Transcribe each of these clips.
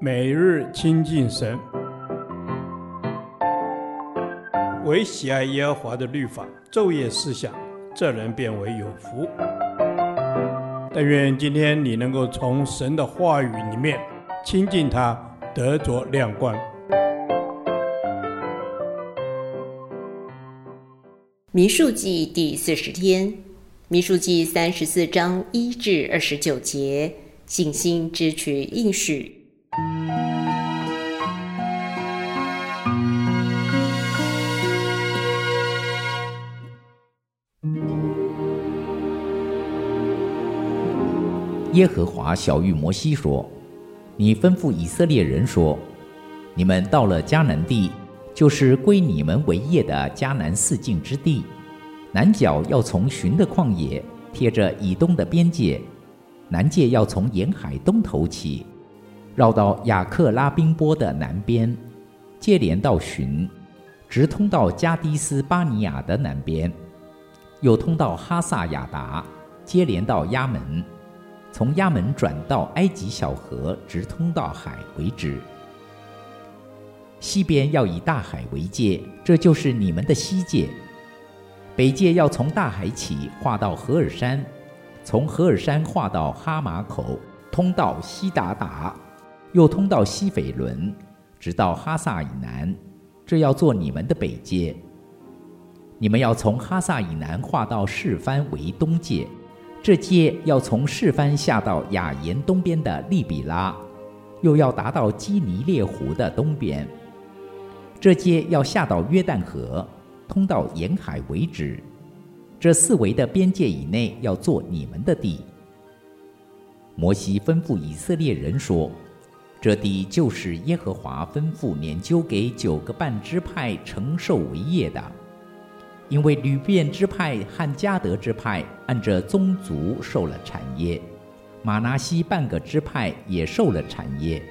每日亲近神，唯喜爱耶和华的律法，昼夜思想，这人便为有福。但愿今天你能够从神的话语里面亲近他，得着亮光。民数记第四十天，民数记三十四章一至二十九节，信心支取应许。耶和华晓諭摩西说：“你吩咐以色列人说，你们到了迦南地，就是归你们为业的迦南四境之地，南角要从寻的旷野，贴着以东的边界，南界要从沿海东头起，绕到亚克拉宾波的南边，接连到寻，直通到加低斯巴尼亚的南边，又通到哈萨亚达，接连到亚门。”从亚门转到埃及小河，直通到海为止。西边要以大海为界，这就是你们的西界。北界要从大海起，划到何尔山，从何尔山划到哈马口，通到西达达，又通到西斐伦，直到哈萨以南，这要做你们的北界。你们要从哈萨以南划到示番为东界。这界要从示弗下到雅言东边的利比拉，又要达到基尼列湖的东边。这界要下到约旦河，通到沿海为止。这四围的边界以内要做你们的地。摩西吩咐以色列人说：“这地就是耶和华吩咐拈阄给九个半支派承受为业的。”因为吕便支派和迦德支派按着宗族受了产业，玛拿西半个支派也受了产业。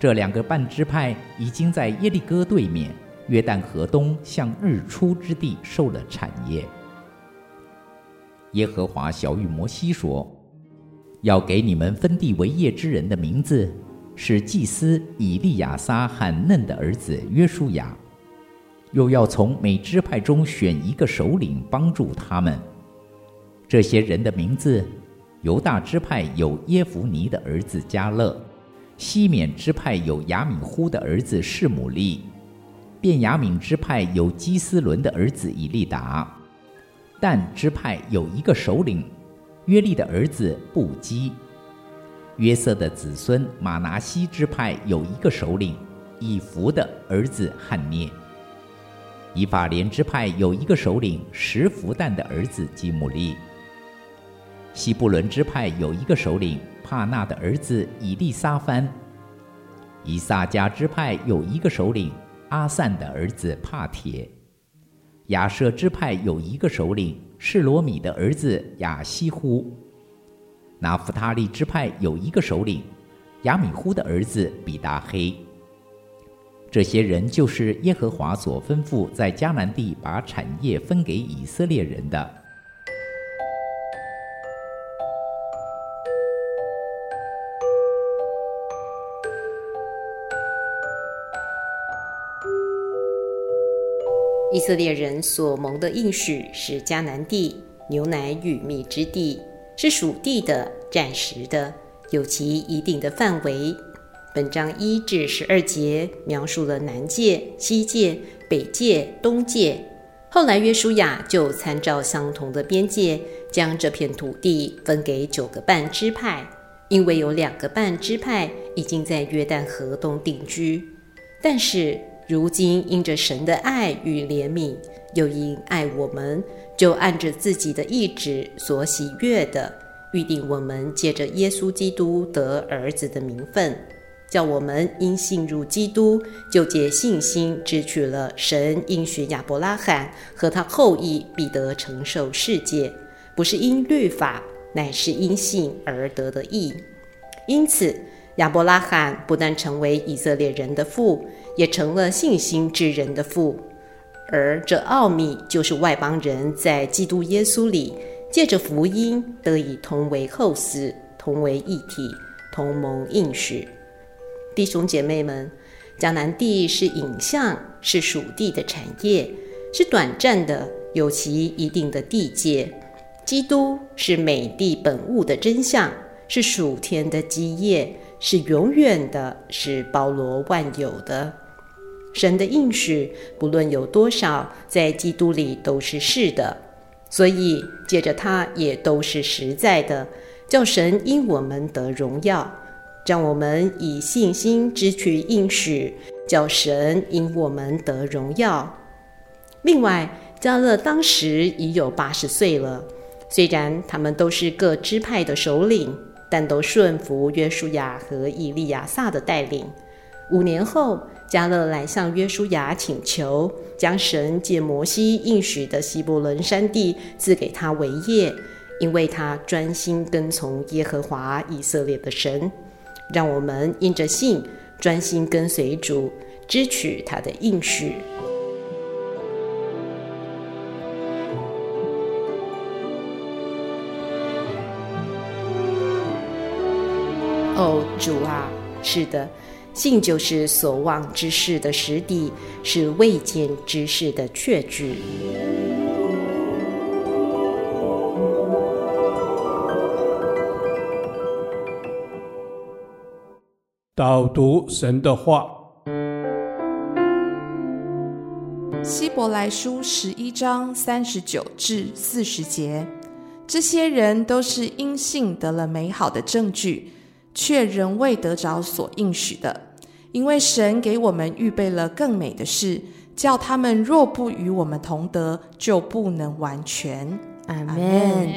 这两个半支派已经在耶利哥对面，约旦河东向日出之地受了产业。耶和华晓諭摩西说：“要给你们分地为业之人的名字，是祭司以利亚撒和嫩的儿子约书亚。”又要从每支派中选一个首领帮助他们。这些人的名字：犹大支派有耶孚尼的儿子加勒；西缅支派有亚米忽的儿子示玛利；便雅悯支派有基斯伦的儿子以利达；但支派有一个首领，约利的儿子布基；约瑟的子孙马拿西支派有一个首领，以弗的儿子汉涅。以法莲支派有一个首领，石弗旦的儿子基姆利；西布伦支派有一个首领，帕纳的儿子以利沙番；以萨迦支派有一个首领，阿散的儿子帕铁；亚设支派有一个首领，示罗米的儿子亚希乎；拿弗他利支派有一个首领，亚米忽的儿子比大黑。这些人就是耶和华所吩咐在迦南地把产业分给以色列人的。以色列人所蒙的应许是迦南地，牛奶与蜜之地，是属地的、暂时的，有其一定的范围。本章一至十二节描述了南界、西界、北界、东界。后来约书亚就参照相同的边界，将这片土地分给九个半支派，因为有两个半支派已经在约旦河东定居。但是如今因着神的爱与怜悯，又因爱我们，就按着自己的意志所喜悦的，预定我们借着耶稣基督得儿子的名分。叫我们因信入基督，就借信心支取了神应许亚伯拉罕和他后裔必得承受世界，不是因律法，乃是因信而得的义。因此，亚伯拉罕不但成为以色列人的父，也成了信心之人的父。而这奥秘就是外邦人在基督耶稣里，借着福音得以同为后嗣，同为一体，同蒙应许。弟兄姐妹们，迦南地是影像，是属地的产业，是短暂的，有其一定的地界。基督是美地本物的真相，是属天的基业，是永远的，是包罗万有的。神的应许，不论有多少，在基督里都是是的，所以借着它也都是实在的。叫神因我们得荣耀，让我们以信心支取应许，叫神因我们得荣耀。另外，加勒当时已有八十岁了，虽然他们都是各支派的首领，但都顺服约书亚和以利亚撒的带领。五年后，加勒来向约书亚请求，将神借摩西应许的希伯仑山地赐给他为业。因为他专心跟从耶和华以色列的神，让我们因着信专心跟随主，支取他的应许。哦，主啊，是的，信就是所望之事的实底，是未见之事的确据。导读神的话，希伯来书十一章三十九至四十节，这些人都是因信得了美好的证据，却仍未得着所应许的，因为神给我们预备了更美的事，叫他们若不与我们同得，就不能完全。阿们。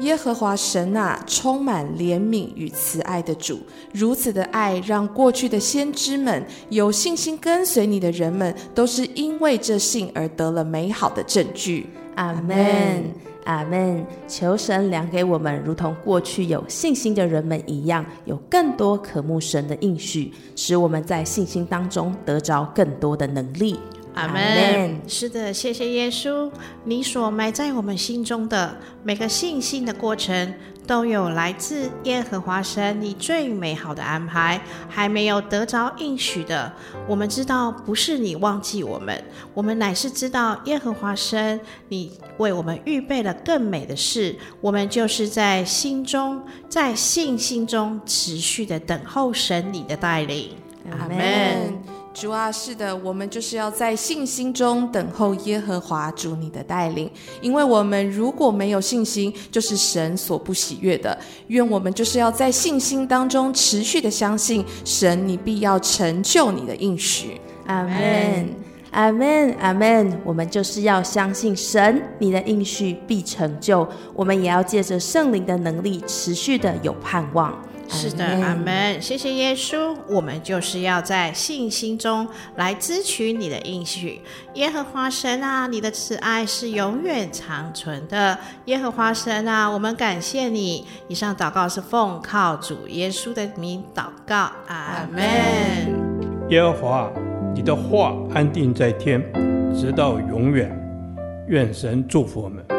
耶和华神啊，充满怜悯与慈爱的主，如此的爱，让过去的先知们有信心跟随你的人们，都是因为这信而得了美好的证据。阿门，阿门。求神量给我们，如同过去有信心的人们一样，有更多渴慕神的应许，使我们在信心当中得着更多的能力。阿门。是的，谢谢耶稣。你所埋在我们心中的每个信心的过程，都有来自耶和华神你最美好的安排。还没有得着应许的，我们知道不是你忘记我们，我们乃是知道耶和华神你为我们预备了更美的事。我们就是在心中，在信心中持续的等候神你的带领。阿门。主啊，是的，我们就是要在信心中等候耶和华主你的带领，因为我们如果没有信心，就是神所不喜悦的。愿我们就是要在信心当中持续的相信神，你必要成就你的应许。阿门，阿门，阿门。我们就是要相信神，你的应许必成就。我们也要借着圣灵的能力，持续的有盼望。是的，阿门。谢谢耶稣，我们就是要在信心中来支取你的应许。耶和华神啊，你的慈爱是永远长存的。耶和华神啊，我们感谢你。以上祷告是奉靠主耶稣的名祷告，阿门。耶和华，你的话安定在天，直到永远。愿神祝福我们。